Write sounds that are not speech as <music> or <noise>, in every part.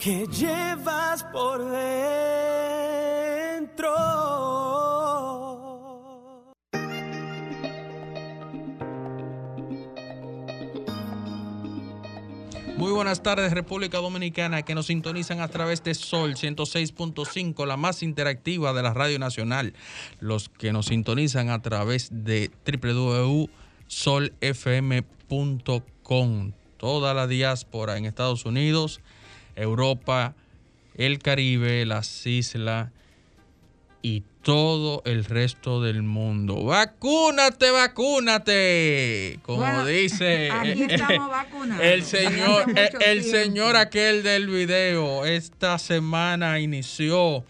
que llevas por dentro. Muy buenas tardes, República Dominicana, que nos sintonizan a través de Sol 106.5, la más interactiva de la Radio Nacional. Los que nos sintonizan a través de www.solfm.com. Toda la diáspora en Estados Unidos, Europa, el Caribe, las islas y todo el resto del mundo. ¡Vacúnate, vacúnate! Como Bueno, dice aquí estamos vacunados. el señor, el, señor aquel del video, esta semana inició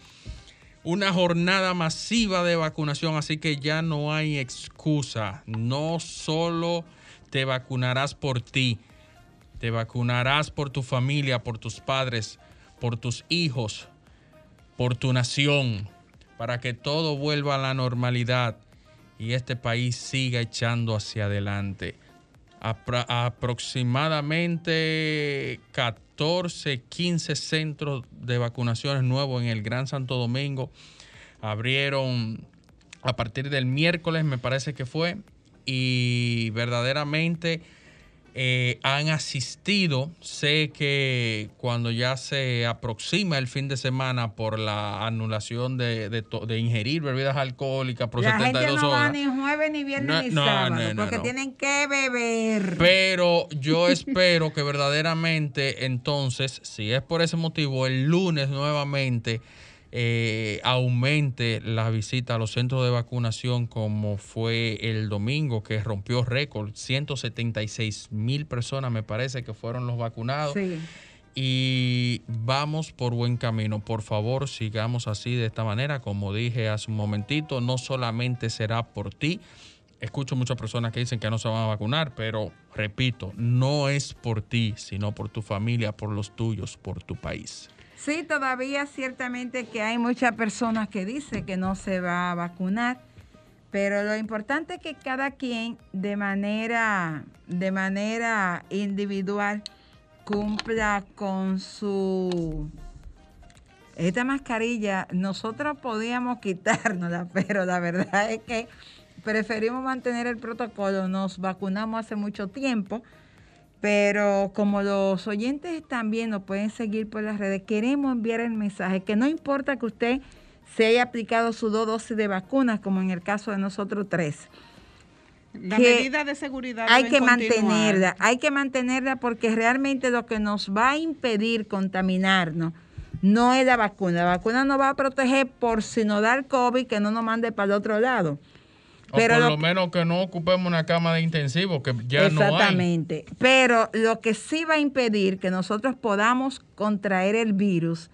una jornada masiva de vacunación, así que ya no hay excusa. No solo te vacunarás por ti, te vacunarás por tu familia, por tus padres, por tus hijos, por tu nación, para que todo vuelva a la normalidad y este país siga echando hacia adelante. Aproximadamente 14, 15 centros de vacunaciones nuevos en el Gran Santo Domingo abrieron a partir del miércoles, me parece que fue, y verdaderamente eh, han asistido. Sé que cuando ya se aproxima el fin de semana por la anulación de, de de ingerir bebidas alcohólicas por La gente 72 no va ni jueves, ni viernes, No, ni no, sábado, no, no, porque tienen que beber. Pero yo <laughs> espero que verdaderamente entonces, si es por ese motivo, el lunes nuevamente eh, aumente la visita a los centros de vacunación como fue el domingo que rompió récord. 176 mil personas me parece que fueron los vacunados. Sí. Y vamos por buen camino. Por favor, sigamos así de esta manera. Como dije hace un momentito, no solamente será por ti. Escucho muchas personas que dicen que no se van a vacunar, pero repito, no es por ti, sino por tu familia, por los tuyos, por tu país. Sí, todavía ciertamente que hay muchas personas que dicen que no se va a vacunar, pero lo importante es que cada quien de manera, de manera individual cumpla con su... Esta mascarilla nosotros podíamos quitárnosla, <laughs> pero la verdad es que preferimos mantener el protocolo. Nos vacunamos hace mucho tiempo, pero como los oyentes también nos pueden seguir por las redes, queremos enviar el mensaje que no importa que usted se haya aplicado sus dos dosis de vacunas, como en el caso de nosotros tres. La que medida de seguridad hay que continuar. mantenerla, hay que mantenerla porque realmente lo que nos va a impedir contaminarnos no es la vacuna. La vacuna nos va a proteger por si nos da el COVID que no nos mande para el otro lado. Pero o por lo lo, menos que no ocupemos una cama de intensivo, que ya no hay. Exactamente. Pero lo que sí va a impedir que nosotros podamos contraer el virus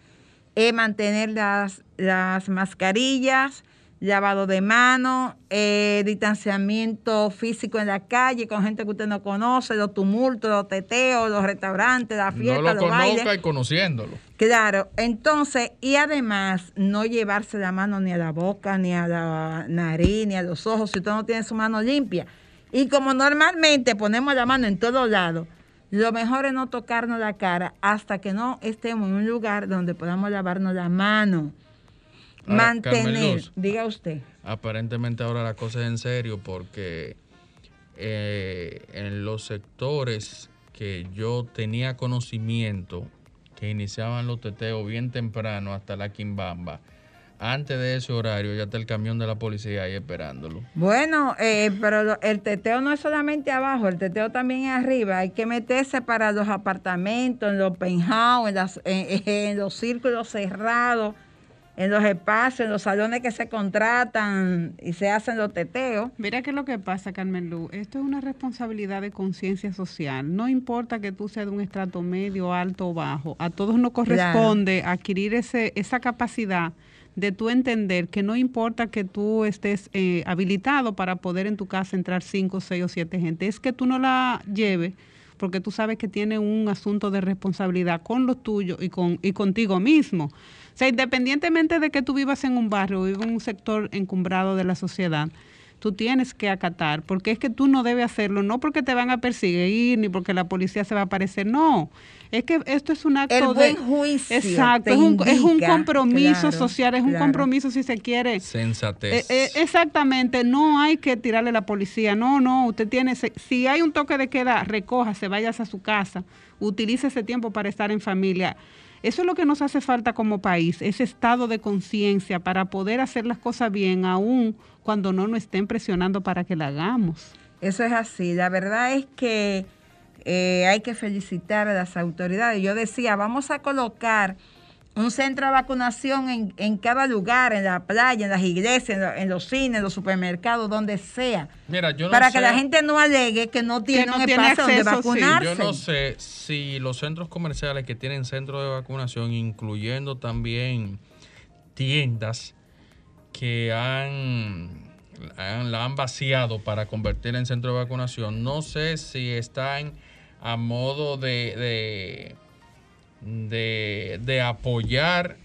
es mantener las, las mascarillas, lavado de manos, eh, distanciamiento físico en la calle con gente que usted no conoce, los tumultos, los teteos, los restaurantes, las No fiestas, lo los bailes. conozca y conociéndolo. Claro, entonces, y además no llevarse la mano ni a la boca, ni a la nariz, ni a los ojos, si usted no tiene su mano limpia. Y como normalmente ponemos la mano en todos lados, lo mejor es no tocarnos la cara hasta que no estemos en un lugar donde podamos lavarnos la mano. Mantener, Luz. diga usted. Aparentemente ahora la cosa es en serio porque eh, en los sectores que yo tenía conocimiento que iniciaban los teteos bien temprano hasta la Quimbamba, antes de ese horario ya está el camión de la policía ahí esperándolo. Bueno, eh, pero el teteo no es solamente abajo, el teteo también es arriba. Hay que meterse para los apartamentos, en los penthouse, en, las- en- en los círculos cerrados. En los espacios, en los salones que se contratan y se hacen los teteos. Mira qué es lo que pasa, Carmen Lu. Esto es una responsabilidad de conciencia social. No importa que tú seas de un estrato medio, alto o bajo. A todos nos corresponde adquirir ese, esa capacidad de tú entender que no importa que tú estés eh, habilitado para poder en tu casa entrar cinco, seis o siete gente. Es que tú no la lleves porque tú sabes que tiene un asunto de responsabilidad con los tuyos y, con, y contigo mismo. O sea, independientemente de que tú vivas en un barrio o vivas en un sector encumbrado de la sociedad, tú tienes que acatar, porque es que tú no debes hacerlo, no porque te van a perseguir ni porque la policía se va a aparecer, no. Es que esto es un acto El de... buen juicio Exacto, te es un, es un compromiso claro, social, es un claro. compromiso si se quiere. Sensatez. Eh, eh, exactamente, no hay que tirarle a la policía, no, no, usted tiene, se- si hay un toque de queda, recójase, váyase a su casa, utilice ese tiempo para estar en familia. Eso es lo que nos hace falta como país, ese estado de conciencia para poder hacer las cosas bien, aún cuando no nos estén presionando para que la hagamos. Eso es así. La verdad es que eh, hay que felicitar a las autoridades. Yo decía, vamos a colocar un centro de vacunación en, en cada lugar, en la playa, en las iglesias, en, lo- en los cines, en los supermercados, donde sea. Mira, yo no para sé, que la gente no alegue que no tiene no un tiene espacio donde acceso, sí. vacunarse. Yo no sé si los centros comerciales que tienen centros de vacunación, incluyendo también tiendas que han, han- la han vaciado para convertirla en centro de vacunación, no sé si están a modo de, de, de, de apoyar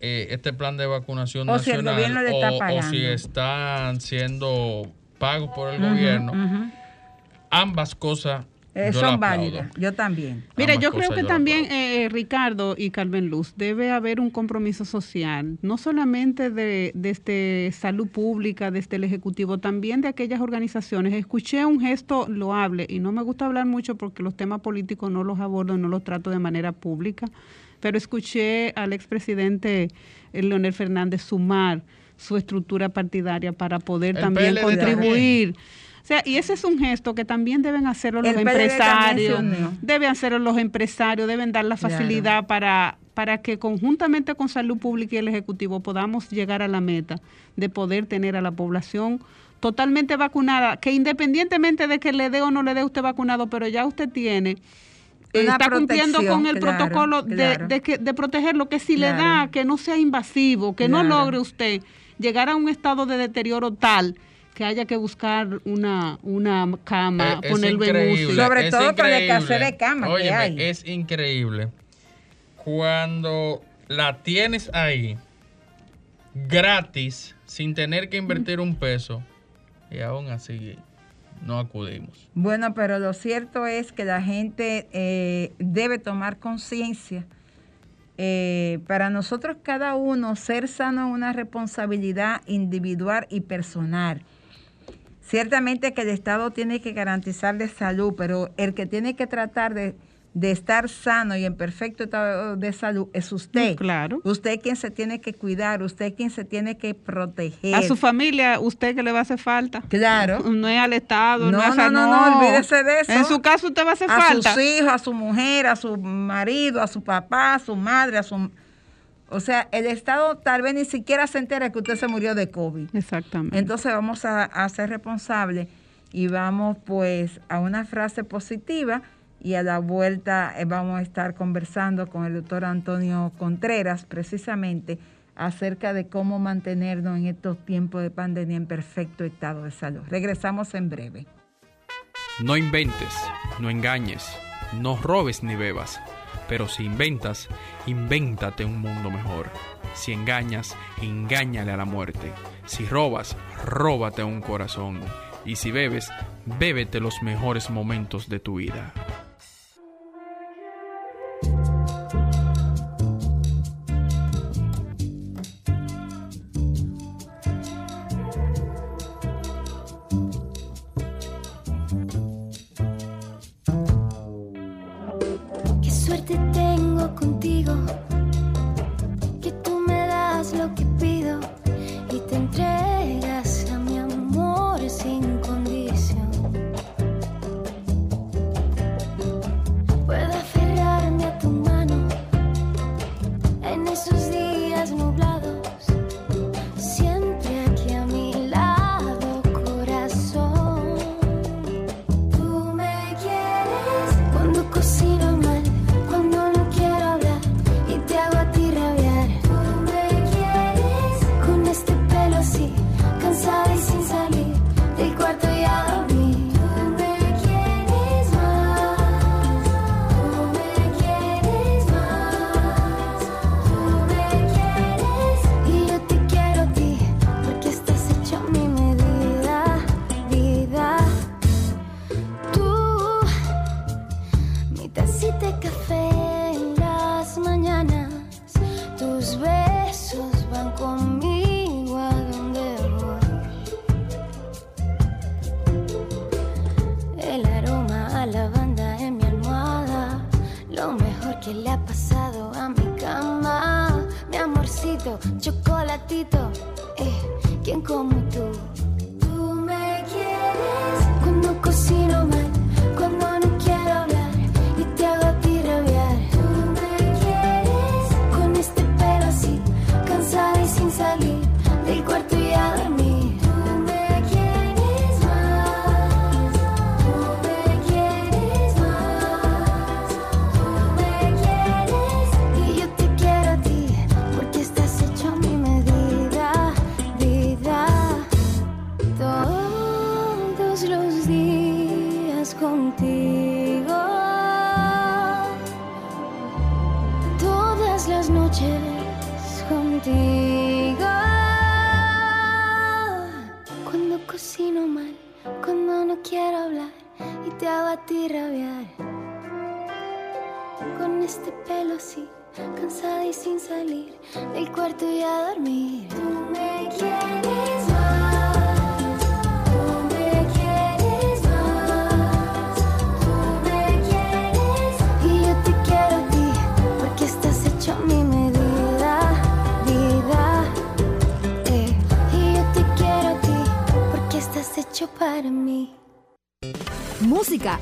eh, este plan de vacunación O si el nacional gobierno está o- si están siendo pagos por el gobierno. Ambas cosas Eh, son válidas. Yo también. Mira, yo creo que yo también, eh, Ricardo y Carmen Luz, debe haber un compromiso social, no solamente de, desde salud pública, desde el Ejecutivo, también de aquellas organizaciones. Escuché un gesto loable y no me gusta hablar mucho porque los temas políticos no los abordo, no los trato de manera pública, pero escuché al expresidente eh, Leonel Fernández sumar su estructura partidaria para poder El también PLD contribuir. O sea, y ese es un gesto que también deben hacerlo los El empresarios, deben hacerlo los empresarios, deben dar la Claro. facilidad para, para que conjuntamente con Salud Pública y el Ejecutivo podamos llegar a la meta de poder tener a la población totalmente vacunada, que independientemente de que le dé o no le dé usted vacunado, pero ya usted tiene Una está cumpliendo con el claro, protocolo de, claro. de que, de protegerlo, que si le da, que no sea invasivo, que no logre usted llegar a un estado de deterioro tal que haya que buscar una, una cama, Eh, ponerlo en increíble. Sobre es todo con la increíble. escasez de camas que hay. es increíble cuando la tienes ahí gratis sin tener que invertir un peso y aún así no acudimos. Bueno, pero lo cierto es que la gente eh, debe tomar conciencia. Eh, para nosotros cada uno ser sano es una responsabilidad individual y personal. Ciertamente que el Estado tiene que garantizarle salud, pero el que tiene que tratar de, de estar sano y en perfecto estado de salud es usted. Claro. Usted quien se tiene que cuidar, usted quien se tiene que proteger. A su familia, usted que le va a hacer falta. Claro. <laughs> No es al Estado, no, No, es a- no, no, no, olvídese de eso. En su caso, usted va a hacer a falta. sus hijos, a su mujer, a su marido, a su papá, a su madre, a su... O sea, el Estado tal vez ni siquiera se entera que usted se murió de COVID. Exactamente. Entonces vamos a, a ser responsables y vamos pues a una frase positiva y a la vuelta eh, vamos a estar conversando con el doctor Antonio Contreras precisamente acerca de cómo mantenernos en estos tiempos de pandemia en perfecto estado de salud. Regresamos en breve. No inventes, no engañes, no robes ni bebas. Pero si inventas, invéntate un mundo mejor. Si engañas, engáñale a la muerte. Si robas, róbate un corazón. Y si bebes, bébete los mejores momentos de tu vida.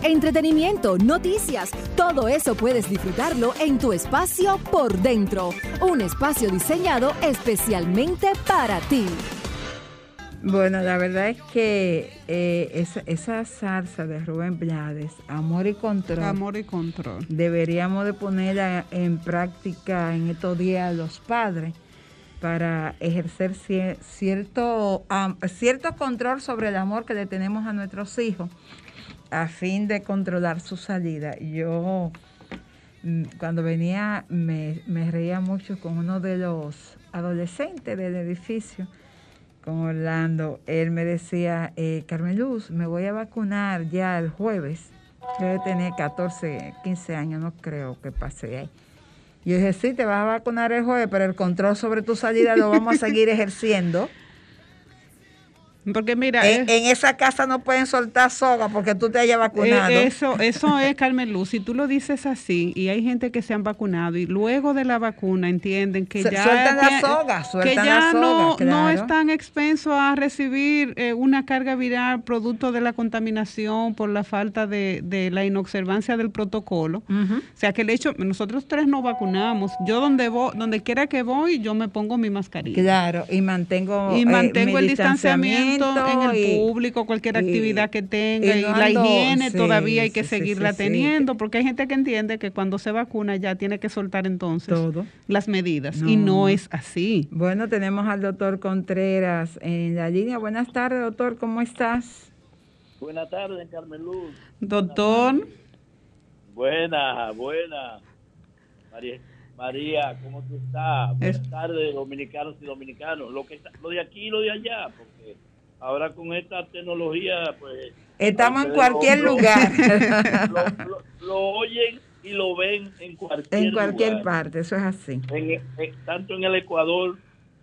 Entretenimiento, noticias, todo eso puedes disfrutarlo en tu espacio por dentro. Un espacio diseñado especialmente para ti. Bueno, la verdad es que eh, esa, esa salsa de Rubén Blades, Amor y Control, Amor y control. deberíamos de ponerla en práctica en estos días los padres para ejercer cier- cierto, cierto control sobre el amor que le tenemos a nuestros hijos a fin de controlar su salida. Yo mm, cuando venía me, reía mucho con uno de los adolescentes del edificio, con Orlando. Él me decía, eh, Carmen Luz, me voy a vacunar ya el jueves. Yo tener 14, 15 años, no creo que pase ahí. Yo dije, sí, te vas a vacunar el jueves, pero el control sobre tu salida lo vamos a seguir ejerciendo. <laughs> Porque mira, En, es- en esa casa no pueden soltar soga porque tú te hayas vacunado. Eh, eso, eso es, <laughs> Carmen Luz. Si tú lo dices así y hay gente que se han vacunado y luego de la vacuna entienden que Se- ya, sueltan la que ya la soga, no, no están expensos a recibir eh, una carga viral producto de la contaminación por la falta de, de la inobservancia del protocolo. O sea que el hecho, nosotros tres nos vacunamos. Yo donde voy, donde quiera que voy, yo me pongo mi mascarilla. Claro, y mantengo, Y eh, mantengo mi el distanciamiento en el y- público, cualquier y- actividad que tenga. y la ando- higiene sí, todavía hay que sí, seguirla sí, sí. teniendo, porque hay gente que entiende que cuando se vacuna ya tiene que soltar entonces Todo. las medidas. Y no es así. Bueno, tenemos al doctor Contreras en la línea. Buenas tardes, doctor, ¿cómo estás? Buenas tardes, Carmen Luz. Doctor, Buena, buena. María, María, ¿cómo tú estás? Buenas Es- tardes, dominicanos y dominicanos. Lo que está- lo de aquí y lo de allá, porque ahora con esta tecnología, pues... Estamos en cualquier lo- lugar. <laughs> Lo, lo- lo oyen y lo ven en cualquier en cualquier lugar. parte, eso es así. En- en- tanto en el Ecuador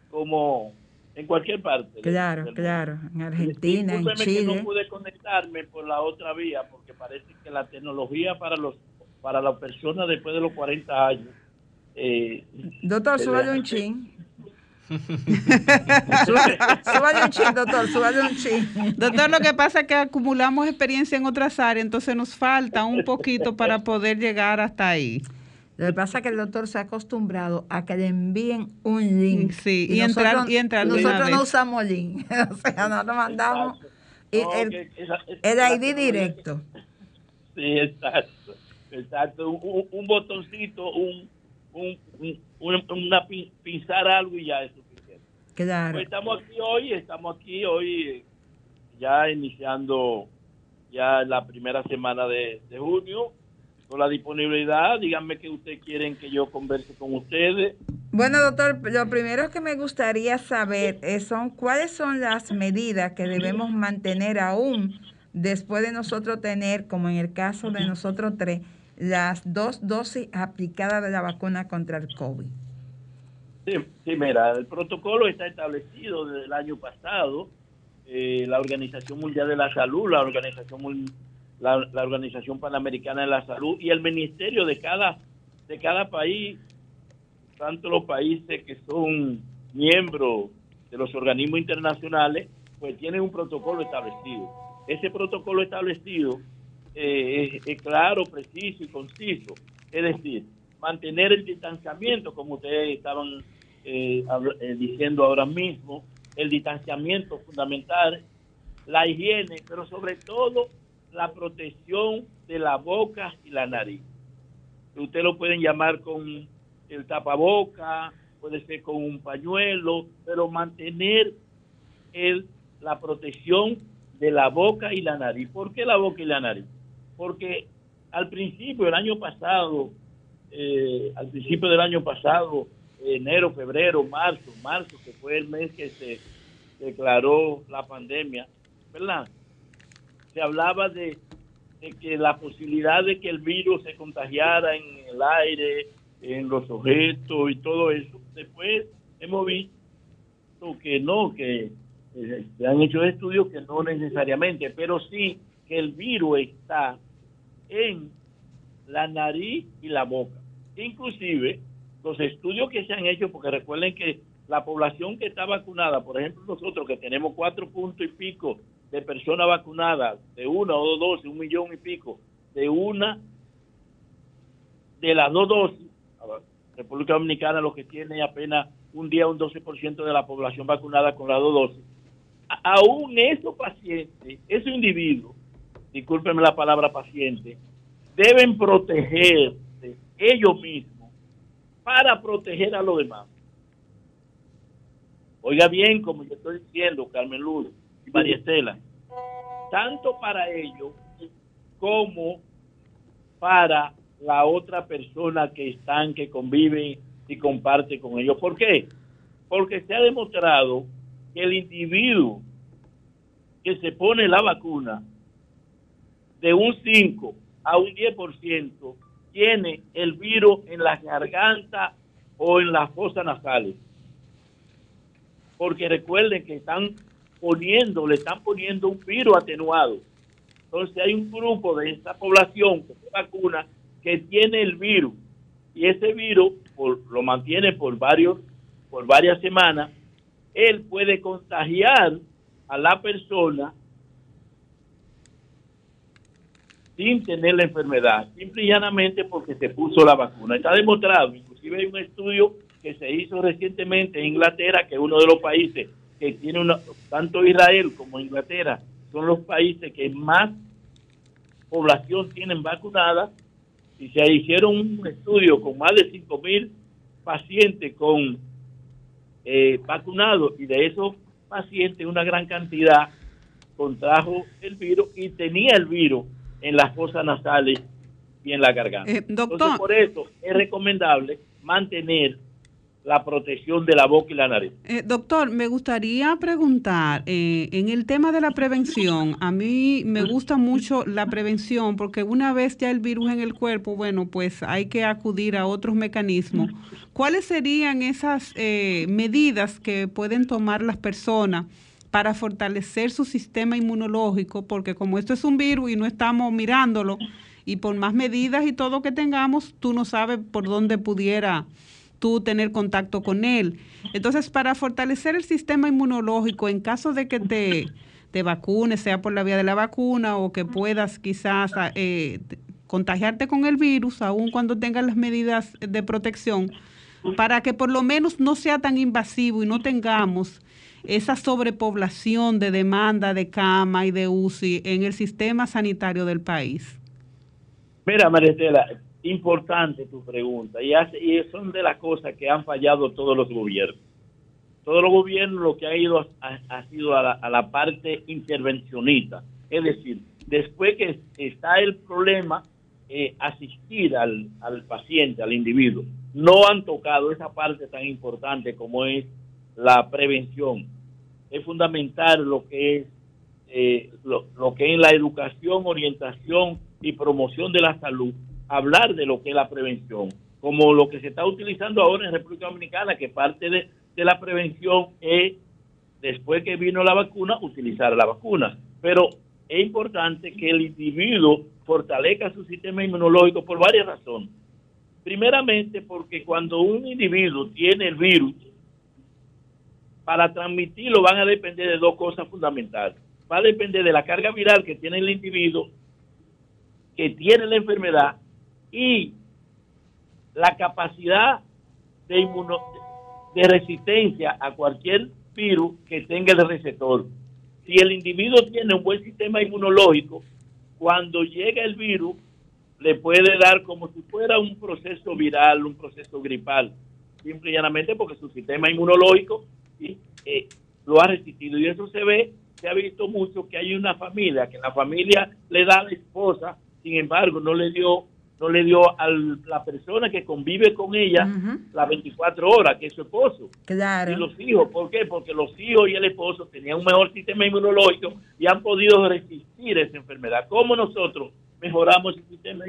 como en cualquier parte. Claro, claro. En Argentina, en Discúlpeme que Chile. no pude conectarme por la otra vía porque parece que la tecnología para los para las personas después de los 40 años eh, Doctor, le- un chin. Súbale un chin, doctor, súbale un chin. doctor, lo que pasa es que acumulamos experiencia en otras áreas, entonces nos falta un poquito para poder llegar hasta ahí. Lo que pasa es que el doctor se ha acostumbrado a que le envíen un link. Sí, y entrar- y entrar de una Nosotros no usamos link. <laughs> o sea, nosotros mandamos y No, el, esa- esa- el ID directo. Sí, exacto. Exacto. Un, un- un botoncito, un, un, un- una, una pin- pinzar algo y ya es suficiente. Claro. Pues estamos aquí hoy, estamos aquí hoy ya iniciando ya la primera semana de, de junio con la disponibilidad. Díganme que ustedes quieren que yo converse con ustedes. Bueno, doctor, lo primero que me gustaría saber eh, son cuáles son las medidas que debemos mantener aún después de nosotros tener, como en el caso de nosotros tres, las dos dosis aplicadas de la vacuna contra el COVID. Sí, sí, mira, el protocolo está establecido desde el año pasado. Eh, la Organización Mundial de la Salud, la Organización la Organización Panamericana de la Salud y el Ministerio de cada de cada país, tanto los países que son miembros de los organismos internacionales, pues tienen un protocolo establecido. Ese protocolo establecido eh, es, claro, preciso y conciso. Es decir, mantener el distanciamiento, como ustedes estaban eh, eh, diciendo ahora mismo, el distanciamiento fundamental, la higiene, pero sobre todo la protección de la boca y la nariz. Usted lo pueden llamar con el tapaboca, puede ser con un pañuelo, pero mantener el, la protección de la boca y la nariz. ¿Por qué la boca y la nariz? Porque al principio, el año pasado, eh, al principio del año pasado, enero, febrero, marzo, marzo, que fue el mes que se declaró la pandemia, ¿verdad? Se hablaba de, que la posibilidad de que el virus se contagiara en el aire, en los objetos y todo eso. Después hemos visto que no, que eh, se han hecho estudios que no necesariamente, pero sí que el virus está en la nariz y la boca. Inclusive los estudios que se han hecho, porque recuerden que la población que está vacunada, por ejemplo nosotros que tenemos cuatro puntos y pico de personas vacunadas, de una o dos dosis, un millón y pico, de una de las dos dosis, República Dominicana lo que tiene apenas un día un 12% de la población vacunada con las dos dosis. Aún esos pacientes, esos individuos, discúlpenme la palabra paciente, deben protegerse ellos mismos para proteger a los demás. Oiga bien, como yo estoy diciendo, Carmen Luz y María Estela, tanto para ellos como para la otra persona que están, que conviven y comparte con ellos. ¿Por qué? Porque se ha demostrado que el individuo que se pone la vacuna de un 5 a un 10% tiene el virus en la garganta o en las fosas nasales. Porque recuerden que están poniendo, le están poniendo un virus atenuado. Entonces hay un grupo de esta población que se vacuna que tiene el virus. Y ese virus lo mantiene por varios por varias semanas, él puede contagiar a la persona sin tener la enfermedad, simple y llanamente porque se puso la vacuna. Está demostrado, inclusive hay un estudio que se hizo recientemente en Inglaterra, que es uno de los países que tiene una, tanto Israel como Inglaterra, son los países que más población tienen vacunada, y se hicieron un estudio con más de 5 mil pacientes con eh, vacunados, y de esos pacientes una gran cantidad contrajo el virus y tenía el virus en las fosas nasales y en la garganta. Eh, doctor. por eso es recomendable mantener la protección de la boca y la nariz. Eh, doctor, me gustaría preguntar, eh, en el tema de la prevención, a mí me gusta mucho la prevención porque una vez ya el virus en el cuerpo, bueno, pues hay que acudir a otros mecanismos. ¿Cuáles serían esas eh, medidas que pueden tomar las personas? Para fortalecer su sistema inmunológico, porque como esto es un virus y no estamos mirándolo, y por más medidas y todo que tengamos, tú no sabes por dónde pudiera tú tener contacto con él. Entonces, para fortalecer el sistema inmunológico, en caso de que te, te vacunes, sea por la vía de la vacuna o que puedas quizás eh, contagiarte con el virus, aun cuando tengas las medidas de protección, para que por lo menos no sea tan invasivo y no tengamos esa sobrepoblación de demanda de cama y de UCI en el sistema sanitario del país. Mira, Maristela, importante tu pregunta y, hace, y son de las cosas que han fallado todos los gobiernos. Todos los gobiernos lo que ha ido ha, sido a la, parte intervencionista, es decir, después que está el problema, eh, asistir al paciente, al individuo. No han tocado esa parte tan importante como es la prevención. Es fundamental lo que es eh, lo, lo que es la educación, orientación y promoción de la salud hablar de lo que es la prevención, como lo que se está utilizando ahora en República Dominicana, que parte de, la prevención es, después que vino la vacuna, utilizar la vacuna. Pero es importante que el individuo fortalezca su sistema inmunológico por varias razones. Primeramente porque cuando un individuo tiene el virus, para transmitirlo van a depender de dos cosas fundamentales. Va a depender de la carga viral que tiene el individuo que tiene la enfermedad y la capacidad de, inmuno, de resistencia a cualquier virus que tenga el receptor. Si el individuo tiene un buen sistema inmunológico, cuando llega el virus, le puede dar como si fuera un proceso viral, un proceso gripal, simple y llanamente porque su sistema inmunológico eh, lo ha resistido. Y eso se ve, se ha visto mucho que hay una familia, que la familia le da a la esposa, sin embargo, no le dio no le dio a la persona que convive con ella las 24 horas, que es su esposo. Claro. Y los hijos, ¿por qué? Porque los hijos y el esposo tenían un mejor sistema inmunológico y han podido resistir esa enfermedad. ¿Cómo nosotros mejoramos el sistema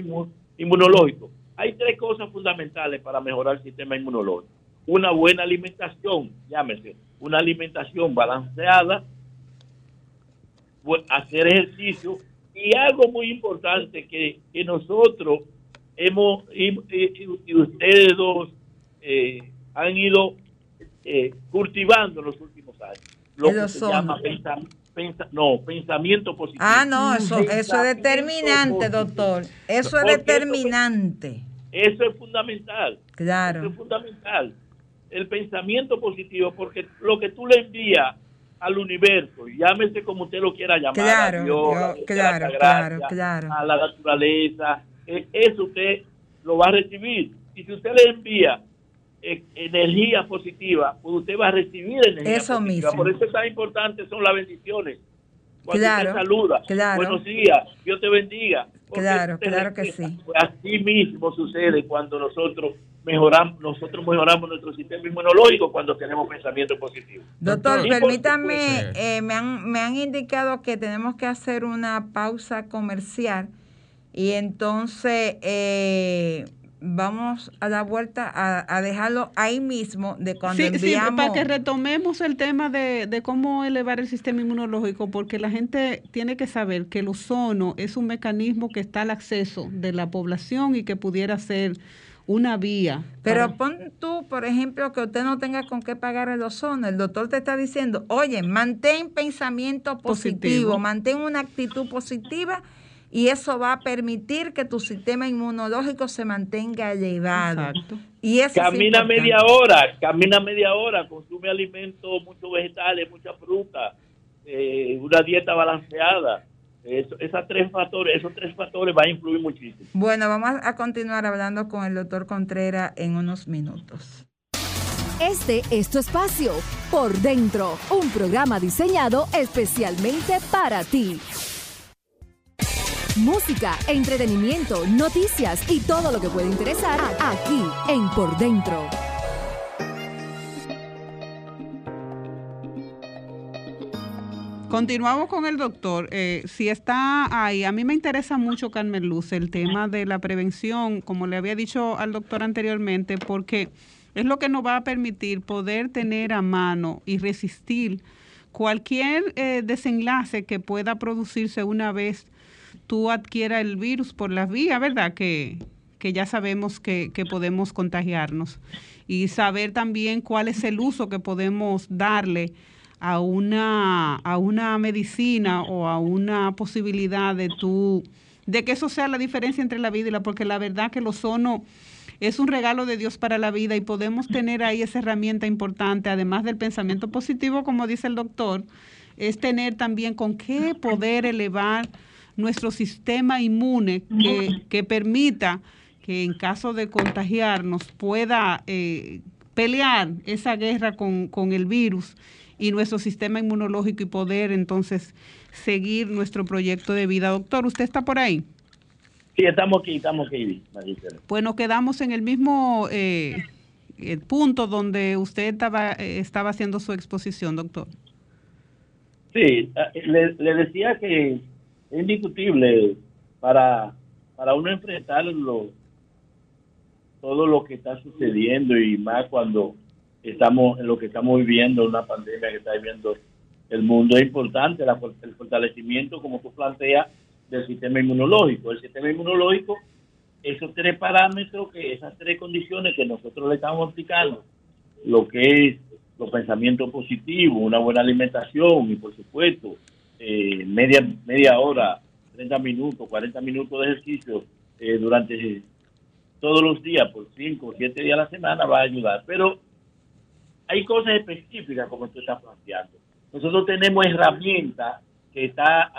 inmunológico? Hay tres cosas fundamentales para mejorar el sistema inmunológico. Una buena alimentación, llámese, una alimentación balanceada, hacer ejercicio y algo muy importante que, que nosotros hemos y, ustedes dos eh, han ido eh, cultivando en los últimos años lo que se llama no, pensamiento positivo. Ah, no, eso, eso es determinante, doctor. Eso es determinante. Eso es fundamental. Claro. Eso es fundamental. El pensamiento positivo, porque lo que tú le envías al universo, llámese como usted lo quiera llamar, claro, a Dios, claro, claro, claro. a la naturaleza, eh, eso usted lo va a recibir. Y si usted le envía eh, energía positiva, pues usted va a recibir energía eso positiva. Por eso es tan importante son las bendiciones. Cuando claro, usted saluda, claro. buenos días, Dios te bendiga. Claro, claro que sí. Pues así mismo sucede cuando nosotros mejoramos, nosotros mejoramos nuestro sistema inmunológico cuando tenemos pensamiento positivo. Doctor, permítame, eh, me, han, me han indicado que tenemos que hacer una pausa comercial. Y entonces eh, vamos a dar vuelta a, dejarlo ahí mismo de cuando sí, enviamos. Sí, para que retomemos el tema de, de, cómo elevar el sistema inmunológico, porque la gente tiene que saber que el ozono es un mecanismo que está al acceso de la población y que pudiera ser una vía. Pero pon tú, por ejemplo, que usted no tenga con qué pagar el ozono. El doctor te está diciendo, oye, mantén pensamiento positivo. positivo. mantén una actitud positiva y eso va a permitir que tu sistema inmunológico se mantenga elevado. Exacto. Y camina media hora, camina media hora, consume alimentos, muchos vegetales, mucha fruta, eh, una dieta balanceada. Esos tres factores, esos tres factores van a influir muchísimo. Bueno, vamos a continuar hablando con el doctor Contreras en unos minutos. Este es tu espacio, Por Dentro, un programa diseñado especialmente para ti música, entretenimiento, noticias y todo lo que puede interesar aquí en Por Dentro. Continuamos con el doctor. Eh, si está ahí, a mí me interesa mucho, Carmen Luz, el tema de la prevención, como le había dicho al doctor anteriormente, porque es lo que nos va a permitir poder tener a mano y resistir cualquier eh, desenlace que pueda producirse una vez tú adquiera el virus por las vías, ¿verdad? Que, ya sabemos que, podemos contagiarnos. Y saber también cuál es el uso que podemos darle a una, a una medicina o a una posibilidad de tú, de que eso sea la diferencia entre la vida y la, porque la verdad que el ozono es un regalo de Dios para la vida y podemos tener ahí esa herramienta importante, además del pensamiento positivo, como dice el doctor, es tener también con qué poder elevar nuestro sistema inmune que, permita que en caso de contagiarnos pueda eh, pelear esa guerra con, con el virus y nuestro sistema inmunológico y poder entonces seguir nuestro proyecto de vida. Doctor, ¿usted está por ahí? Sí, estamos aquí, estamos aquí. Pues nos quedamos en el mismo eh, el punto donde usted estaba, eh, estaba haciendo su exposición, doctor. Sí, le, le decía que es indiscutible para, para uno enfrentar todo lo que está sucediendo y más cuando estamos en lo que estamos viviendo, una pandemia que está viviendo el mundo, es importante el fortalecimiento, como tú planteas, del sistema inmunológico. El sistema inmunológico esos tres parámetros, que esas tres condiciones que nosotros le estamos aplicando, lo que es los pensamientos positivos, una buena alimentación y por supuesto eh, media media hora, 30 minutos, 40 minutos de ejercicio eh, durante todos los días, por 5 o 7 días a la semana, va a ayudar. Pero hay cosas específicas como tú estás planteando. Nosotros tenemos herramientas que está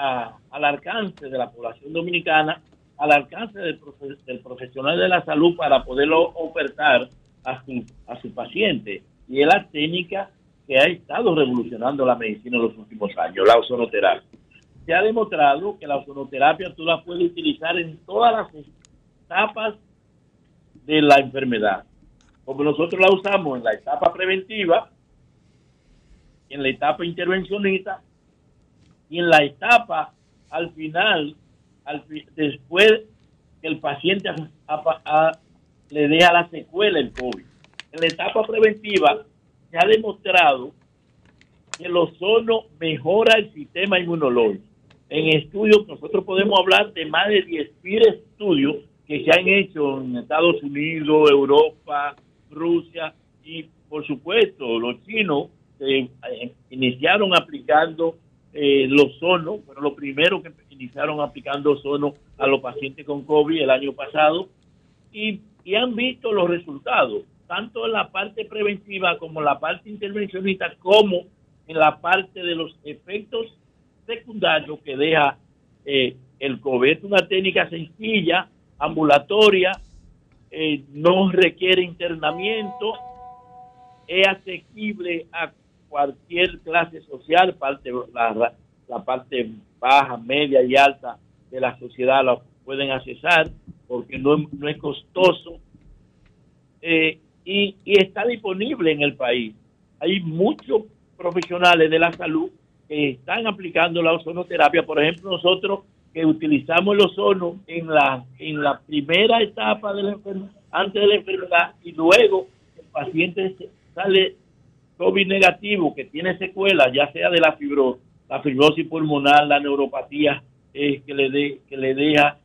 al alcance de la población dominicana, al alcance del, del, profesional de la salud para poderlo ofertar a su, a paciente. Y es la técnica que ha estado revolucionando la medicina en los últimos años, la ozonoterapia. Se ha demostrado que la ozonoterapia tú la puedes utilizar en todas las etapas de la enfermedad. Como nosotros la usamos en la etapa preventiva, en la etapa intervencionista y en la etapa al final, al, después que el paciente le deja la secuela el COVID. En la etapa preventiva se ha demostrado que el ozono mejora el sistema inmunológico. En estudios, nosotros podemos hablar de más de 10.000 estudios que se han hecho en Estados Unidos, Europa, Rusia y, por supuesto, los chinos eh, iniciaron aplicando eh, el ozono, bueno, lo primero que iniciaron aplicando ozono a los pacientes con COVID el año pasado y, y han visto los resultados, tanto en la parte preventiva como en la parte intervencionista, como en la parte de los efectos secundarios que deja eh, el COVID. Es una técnica sencilla, ambulatoria, eh, no requiere internamiento, es asequible a cualquier clase social, parte, la, la parte baja, media y alta de la sociedad la pueden accesar porque no, no es costoso eh, y, y está disponible en el país. Hay muchos profesionales de la salud que están aplicando la ozonoterapia. Por ejemplo, nosotros que utilizamos el ozono en la, en la primera etapa de la enfermedad, antes de la enfermedad, y luego el paciente sale COVID negativo, que tiene secuelas, ya sea de la fibrosis, la fibrosis pulmonar, la neuropatía eh, que, le de, que le deja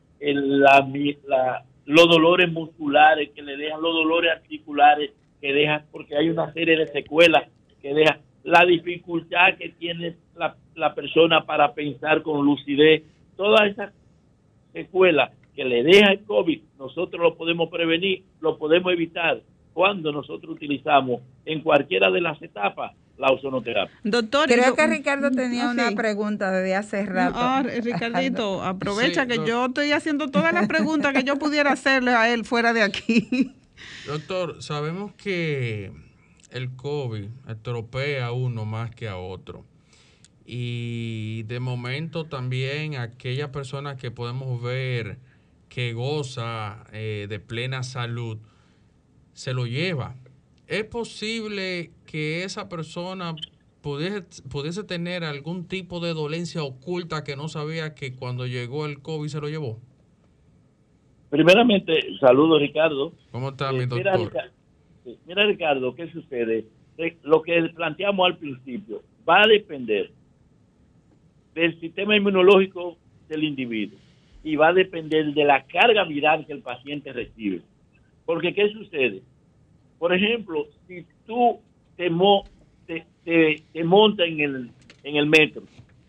los dolores musculares, que le dejan los dolores articulares, que deja, porque hay una serie de secuelas que deja la dificultad que tiene la, la persona para pensar con lucidez, todas esas secuelas que le deja el COVID, nosotros lo podemos prevenir, lo podemos evitar cuando nosotros utilizamos en cualquiera de las etapas la ozonoterapia. Doctor, creo que Ricardo tenía una pregunta desde hace rato. Ah, Ricardito, <laughs> aprovecha que yo estoy haciendo todas las preguntas que yo pudiera hacerle a él fuera de aquí. <laughs> Doctor, sabemos que el COVID estropea a uno más que a otro. Y de momento también aquella persona que podemos ver que goza eh, de plena salud, se lo lleva. ¿Es posible que esa persona pudiese, pudiese tener algún tipo de dolencia oculta que no sabía que cuando llegó el COVID se lo llevó? Primeramente, saludo Ricardo. ¿Cómo está mi doctor? Mira, mira, Ricardo, ¿qué sucede? Lo que planteamos al principio va a depender del sistema inmunológico del individuo y va a depender de la carga viral que el paciente recibe. Porque, ¿qué sucede? Por ejemplo, si tú te, mo, te, te, montas en el, en el metro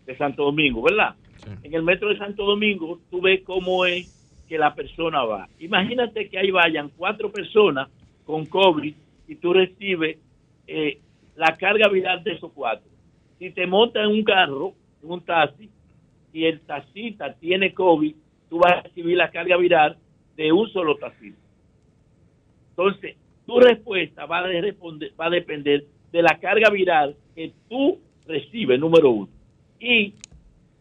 de Santo Domingo, ¿verdad? En el metro de Santo Domingo, tú ves cómo es que la persona va. Imagínate que ahí vayan cuatro personas con COVID y tú recibes eh, la carga viral de esos cuatro. Si te montas en un carro, un taxi, y el taxista tiene COVID, tú vas a recibir la carga viral de un solo taxista. Entonces, tu respuesta va a, va a depender de la carga viral que tú recibes, número uno, y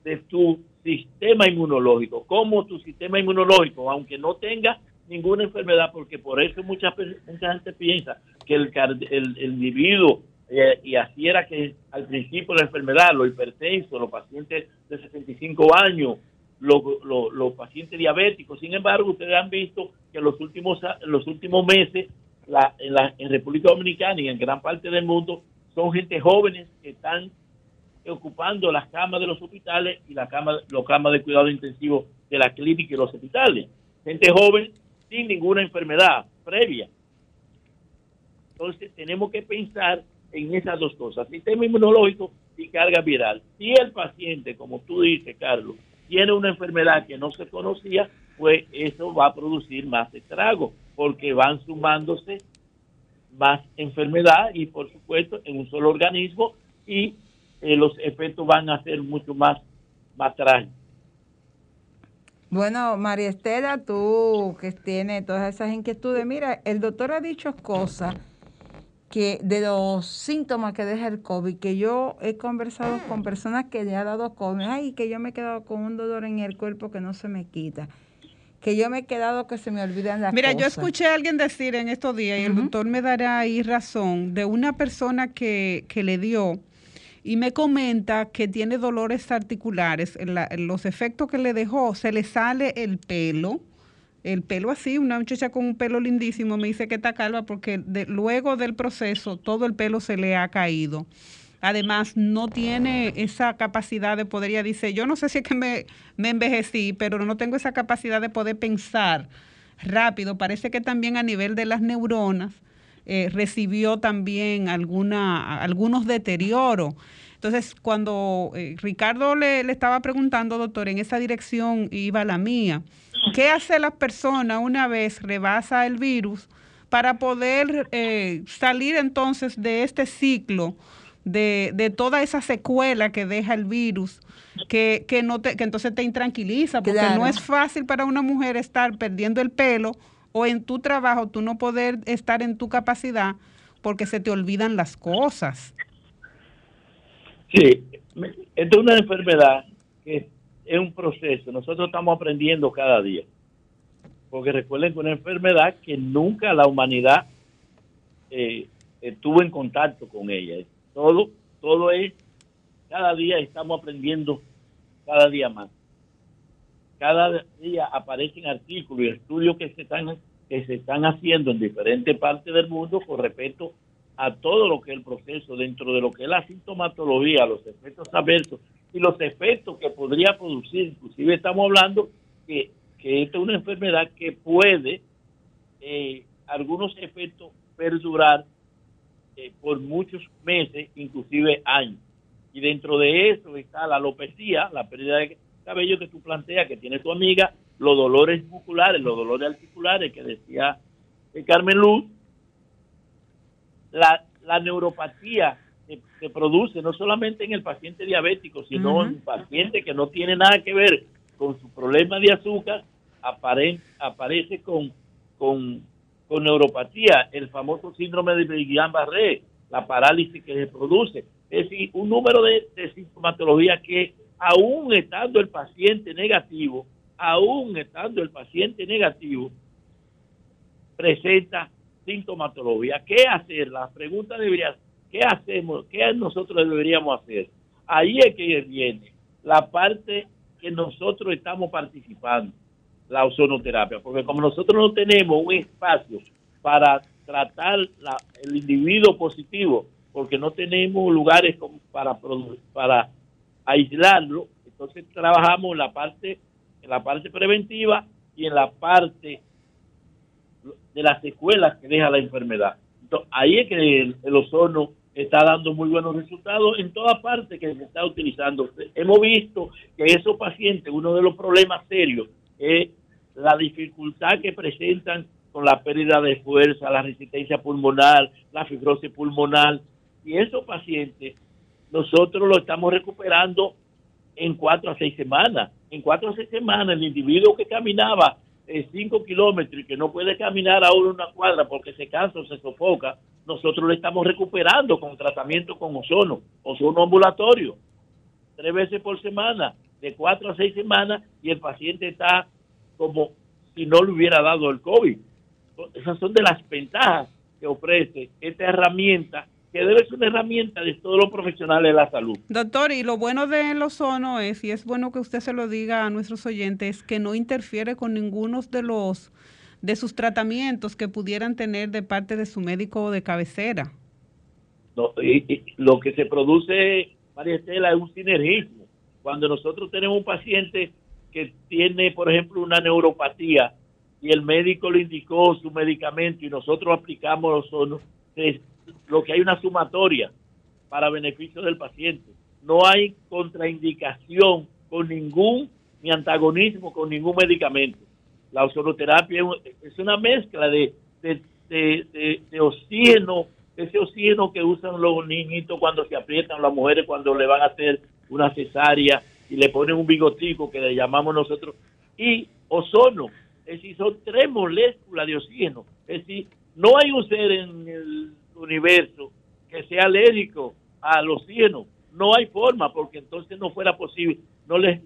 de tu sistema inmunológico. Como tu sistema inmunológico, aunque no tenga ninguna enfermedad, porque por eso mucha, mucha gente piensa que el, el, el individuo, y así era que al principio la enfermedad, los hipertensos, los pacientes de 65 años, los, los, los, pacientes diabéticos. Sin embargo, ustedes han visto que en los últimos, en los últimos meses la, en, la, en República Dominicana y en gran parte del mundo son gente jóvenes que están ocupando las camas de los hospitales y la cama, los camas de cuidado intensivo de la clínica y los hospitales. Gente joven sin ninguna enfermedad previa. Entonces tenemos que pensar en esas dos cosas, sistema inmunológico y carga viral. Si el paciente, como tú dices, Carlos, tiene una enfermedad que no se conocía, pues eso va a producir más estrago, porque van sumándose más enfermedad y por supuesto en un solo organismo y eh, los efectos van a ser mucho más, más. Bueno, María Estela, tú que tienes todas esas inquietudes, mira, el doctor ha dicho cosas que de los síntomas que deja el COVID, que yo he conversado con personas que le ha dado COVID, ay, que yo me he quedado con un dolor en el cuerpo que no se me quita que yo me he quedado que se me olvidan las Mira, cosas. yo escuché a alguien decir en estos días, y el doctor me dará ahí razón, de una persona que, que le dio y me comenta que tiene dolores articulares. En los efectos que le dejó, se le sale el pelo, el pelo así, una muchacha con un pelo lindísimo me dice que está calva porque luego del proceso todo el pelo se le ha caído. Además, no tiene esa capacidad de poder, ella dice, yo no sé si es que me, me envejecí, pero no tengo esa capacidad de poder pensar rápido. Parece que también a nivel de las neuronas eh, recibió también alguna, algunos deterioros. Entonces, cuando eh, Ricardo le, estaba preguntando, doctor, en esa dirección iba la mía, ¿qué hace la persona una vez rebasa el virus para poder eh, salir entonces de este ciclo? De, de, toda esa secuela que deja el virus, que, que, no te, que entonces te intranquiliza, porque no es fácil para una mujer estar perdiendo el pelo o en tu trabajo tú no poder estar en tu capacidad porque se te olvidan las cosas. Sí, esto es una enfermedad que es un proceso. Nosotros estamos aprendiendo cada día. Porque recuerden que una enfermedad que nunca la humanidad eh, estuvo en contacto con ella. Todo, todo es, cada día estamos aprendiendo cada día más cada día aparecen artículos y estudios que se están que se están haciendo en diferentes partes del mundo con respecto a todo lo que es el proceso dentro de lo que es la sintomatología, los efectos adversos y los efectos que podría producir. Inclusive estamos hablando que, que esta es una enfermedad que puede eh, algunos efectos perdurar eh, por muchos meses, inclusive años. Y dentro de eso está la alopecia, la pérdida de cabello que tú planteas, que tiene tu amiga, los dolores musculares, los dolores articulares que decía eh, Carmen Luz, la, la neuropatía se produce no solamente en el paciente diabético, sino en un paciente que no tiene nada que ver con su problema de azúcar, aparece con, con, con neuropatía, el famoso síndrome de Guillain-Barré, la parálisis que se produce. Es decir, un número de, de sintomatología que aún estando el paciente negativo, aún estando el paciente negativo, presenta sintomatología. ¿Qué hacer? La pregunta debería ¿qué hacemos? ¿Qué nosotros deberíamos hacer? Ahí es que viene la parte que nosotros estamos participando, la ozonoterapia, porque como nosotros no tenemos un espacio para tratar el individuo positivo, porque no tenemos lugares para, para aislarlo, entonces trabajamos la parte, en la parte preventiva y en la parte de las secuelas que deja la enfermedad. Entonces, ahí es que el, ozono está dando muy buenos resultados en toda parte que se está utilizando. Hemos visto que esos pacientes, uno de los problemas serios es la dificultad que presentan con la pérdida de fuerza, la resistencia pulmonar, la fibrosis pulmonar. Y esos pacientes nosotros lo estamos recuperando en cuatro a seis semanas. En cuatro a seis semanas, el individuo que caminaba cinco kilómetros y que no puede caminar ahora una cuadra porque se cansa o se sofoca, nosotros lo estamos recuperando con tratamiento con ozono, ozono ambulatorio, tres veces por semana, de cuatro a seis semanas, y el paciente está como si no le hubiera dado el COVID. Esas son de las ventajas que ofrece esta herramienta que debe ser una herramienta de todos los profesionales de la salud. Doctor, y lo bueno del ozono es, y es bueno que usted se lo diga a nuestros oyentes, que no interfiere con ninguno de los de sus tratamientos que pudieran tener de parte de su médico de cabecera. lo que se produce, María Estela, es un sinergismo. Cuando nosotros tenemos un paciente que tiene, por ejemplo, una neuropatía y el médico le indicó su medicamento y nosotros aplicamos ozono, es lo que hay una sumatoria para beneficio del paciente. No hay contraindicación con ningún ni antagonismo con ningún medicamento. La ozonoterapia es una mezcla de, de, oxígeno, ese oxígeno que usan los niñitos cuando se aprietan, las mujeres cuando le van a hacer una cesárea y le ponen un bigotico que le llamamos nosotros, y ozono, es decir, son tres moléculas de oxígeno, es decir, no hay un ser en el universo que sea alérgico al oxígeno, no hay forma, porque entonces no fuera posible, no les,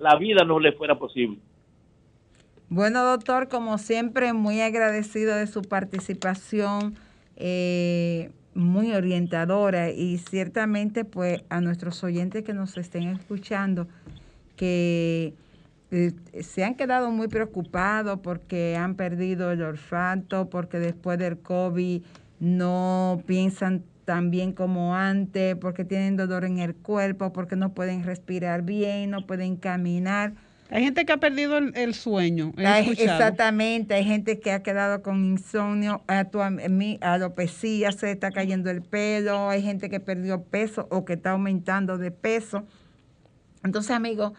la vida no le fuera posible. Bueno, doctor, como siempre, muy agradecido de su participación, eh, muy orientadora y ciertamente, pues, a nuestros oyentes que nos estén escuchando, que eh, se han quedado muy preocupados porque han perdido el olfato, porque después del COVID no piensan tan bien como antes, porque tienen dolor en el cuerpo, porque no pueden respirar bien, no pueden caminar. Hay gente que ha perdido el, sueño. exactamente, hay gente que ha quedado con insomnio, alopecia, se está cayendo el pelo, hay gente que perdió peso o que está aumentando de peso. Entonces, amigos,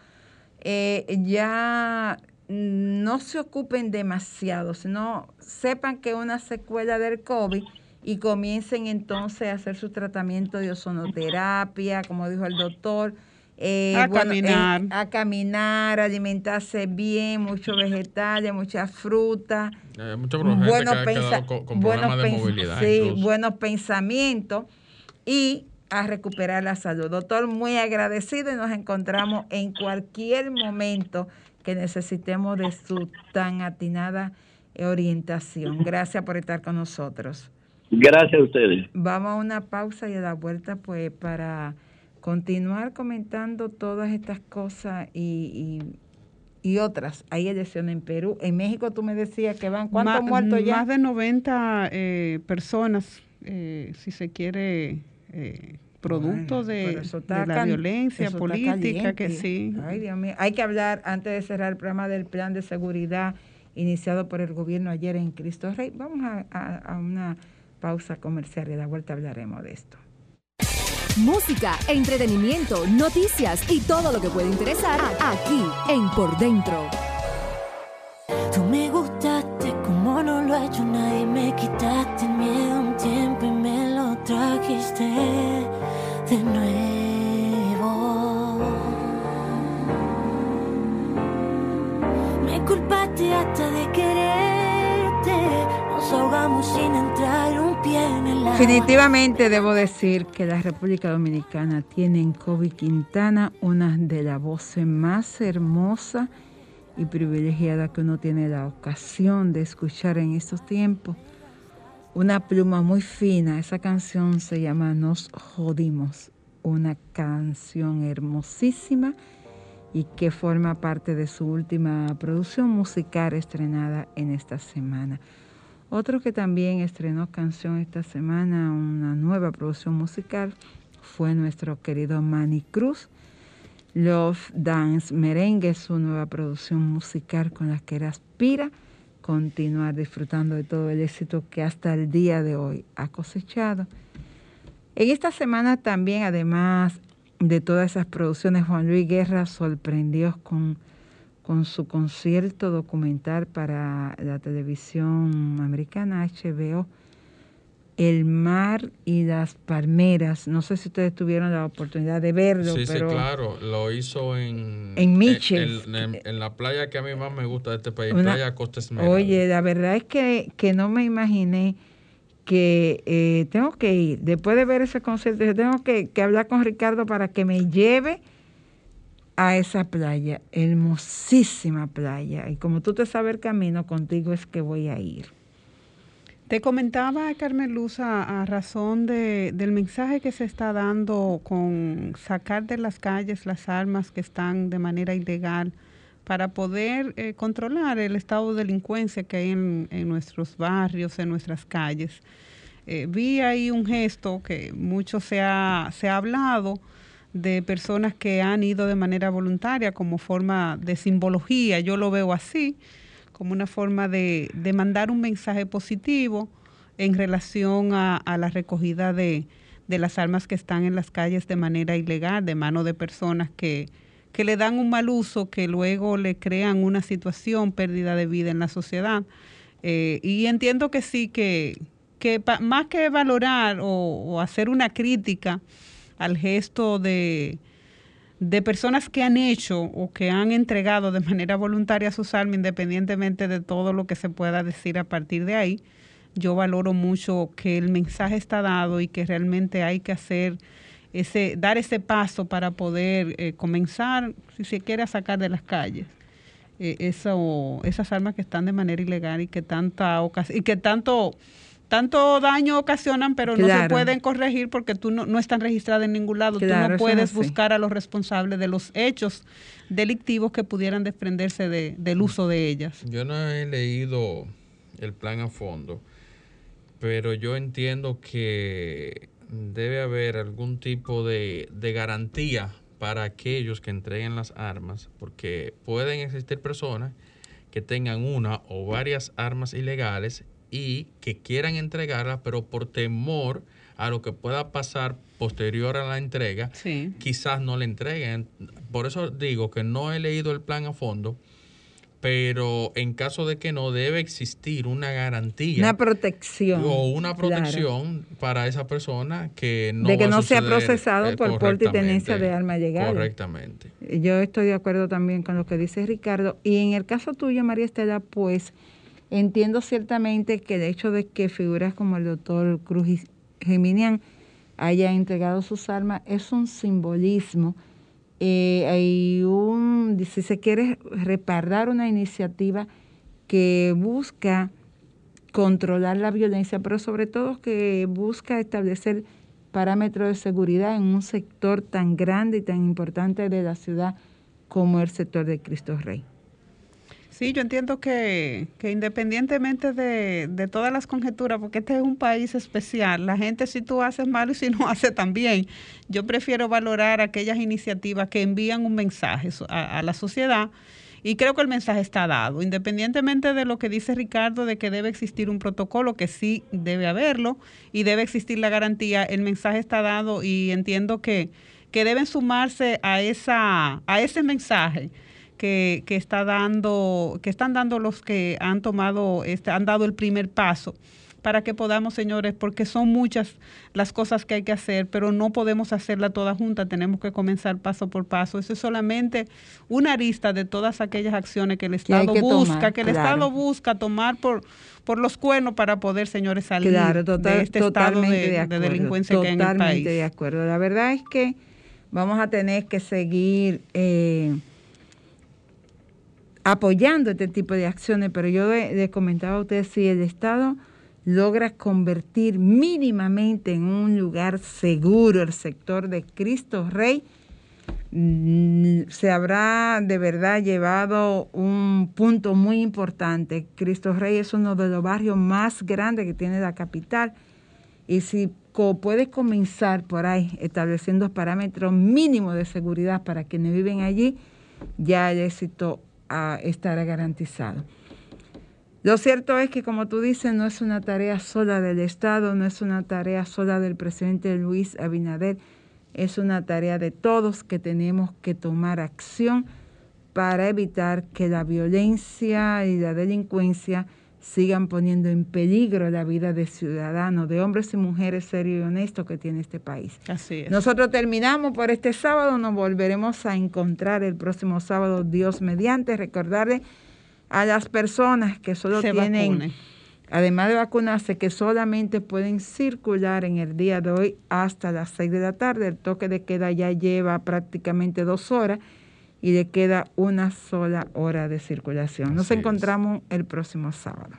eh, ya no se ocupen demasiado, sino sepan que una secuela del COVID y comiencen entonces a hacer su tratamiento de ozonoterapia, como dijo el doctor. Eh, a caminar. Eh, a caminar, alimentarse bien, muchos vegetales, mucha fruta. Eh, buenos, con, buenos de movilidad. Sí, buenos pensamientos y a recuperar la salud. Doctor, muy agradecido y nos encontramos en cualquier momento que necesitemos de su tan atinada orientación. Gracias por estar con nosotros. Gracias a ustedes. Vamos a una pausa y a la vuelta pues para continuar comentando todas estas cosas y, y, otras. Hay elecciones en Perú. En México tú me decías que van, ¿cuántos muertos ya? Más de 90 eh, personas, eh, si se quiere, eh, producto de, la violencia política, que sí. Ay, Dios mío. Hay que hablar, antes de cerrar el programa, del plan de seguridad iniciado por el gobierno ayer en Cristo Rey. Vamos a una pausa comercial y a la vuelta hablaremos de esto. Música, entretenimiento, noticias y todo lo que puede interesar aquí en Por Dentro. Tú me gustaste como no lo ha hecho nadie, me quitaste miedo un tiempo y me lo trajiste de nuevo. Me culpaste hasta de quererte, Definitivamente debo decir que la República Dominicana tiene en Kobe Quintana una de las voces más hermosas y privilegiadas que uno tiene la ocasión de escuchar en estos tiempos. Una pluma muy fina, esa canción se llama Nos Jodimos, una canción hermosísima y que forma parte de su última producción musical estrenada en esta semana. Otro que también estrenó canción esta semana, una nueva producción musical, fue nuestro querido Manny Cruz. Love Dance Merengue, su nueva producción musical con la que él aspira continuar disfrutando de todo el éxito que hasta el día de hoy ha cosechado. En esta semana también, además de todas esas producciones, Juan Luis Guerra sorprendió con con su concierto documental para la televisión americana HBO, El mar y las palmeras. No sé si ustedes tuvieron la oportunidad de verlo. Sí, sí, claro. Lo hizo en... En Mitchell. En, la playa que a mí más me gusta de este país, Playa Costa Esmeralda. Oye, la verdad es que, que no me imaginé que eh, tengo que ir. Después de ver ese concierto, tengo que, que hablar con Ricardo para que me lleve a esa playa, hermosísima playa. Y como tú te sabes el camino, contigo es que voy a ir. Te comentaba, Carmen Luz, a, razón de, del mensaje que se está dando con sacar de las calles las armas que están de manera ilegal para poder eh, controlar el estado de delincuencia que hay en, nuestros barrios, en nuestras calles. Eh, vi ahí un gesto que mucho se ha, se ha hablado, de personas que han ido de manera voluntaria como forma de simbología, yo lo veo así, como una forma de, de mandar un mensaje positivo en relación a, la recogida de, de, las armas que están en las calles de manera ilegal, de mano de personas que, que le dan un mal uso, que luego le crean una situación, pérdida de vida en la sociedad. Eh, y entiendo que sí, que, que más que valorar o, hacer una crítica al gesto de, de personas que han hecho o que han entregado de manera voluntaria sus armas, independientemente de todo lo que se pueda decir a partir de ahí, yo valoro mucho que el mensaje está dado y que realmente hay que hacer ese, dar ese paso para poder eh, comenzar, si se quiere, a sacar de las calles eh, eso, esas armas que están de manera ilegal y que tanta y que tanto tanto daño ocasionan, pero no se pueden corregir porque tú no, no están registradas en ningún lado. tú no puedes buscar a los responsables de los hechos delictivos que pudieran desprenderse de, del uso de ellas. Yo no he leído el plan a fondo, pero yo entiendo que debe haber algún tipo de, de garantía para aquellos que entreguen las armas, porque pueden existir personas que tengan una o varias armas ilegales y que quieran entregarlas, pero por temor a lo que pueda pasar posterior a la entrega, quizás no le entreguen. Por eso digo que no he leído el plan a fondo, pero en caso de que no debe existir una garantía. Una protección. O una protección para esa persona que no. De que no sea procesado por porte y tenencia de arma llegada. Correctamente. Yo estoy de acuerdo también con lo que dice Ricardo. Y en el caso tuyo, María Estela, pues entiendo ciertamente que el hecho de que figuras como el doctor Cruz Geminian haya entregado sus armas es un simbolismo eh, hay un, si se quiere reparar una iniciativa que busca controlar la violencia, pero sobre todo que busca establecer parámetros de seguridad en un sector tan grande y tan importante de la ciudad como el sector de Cristo Rey. Sí, yo entiendo que, independientemente de, todas las conjeturas, porque este es un país especial, la gente si tú haces mal y si no <laughs> hace también, yo prefiero valorar aquellas iniciativas que envían un mensaje a, a la sociedad y creo que el mensaje está dado, independientemente de lo que dice Ricardo, de que debe existir un protocolo, que sí debe haberlo, y debe existir la garantía, el mensaje está dado y entiendo que, que deben sumarse a, esa, a ese mensaje que, está dando, que están dando los que han tomado, este, han dado el primer paso para que podamos, señores, porque son muchas las cosas que hay que hacer, pero no podemos hacerla toda junta, tenemos que comenzar paso por paso. Eso es solamente una arista de todas aquellas acciones que el Estado busca, que el Estado busca tomar por, por los cuernos para poder, señores, salir de este estado de, delincuencia que hay en el país. Totalmente de acuerdo. La verdad es que vamos a tener que seguir... Eh, apoyando este tipo de acciones, pero yo les comentaba a ustedes, si el Estado logra convertir mínimamente en un lugar seguro el sector de Cristo Rey, mm, se habrá de verdad llevado un punto muy importante. Cristo Rey es uno de los barrios más grandes que tiene la capital y si puedes comenzar por ahí estableciendo parámetros mínimos de seguridad para quienes viven allí, ya el éxito a estar garantizado. Lo cierto es que, como tú dices, no es una tarea sola del Estado, no es una tarea sola del presidente Luis Abinader, es una tarea de todos que tenemos que tomar acción para evitar que la violencia y la delincuencia sigan poniendo en peligro la vida de ciudadanos, de hombres y mujeres serios y honestos que tiene este país. Así es. Nosotros terminamos por este sábado, nos volveremos a encontrar el próximo sábado, Dios mediante, recordarle a las personas que solo tienen, además de vacunarse, que solamente pueden circular en el día de hoy hasta las 6 de la tarde. El toque de queda ya lleva prácticamente dos horas y le queda una sola hora de circulación. Nos encontramos el próximo sábado.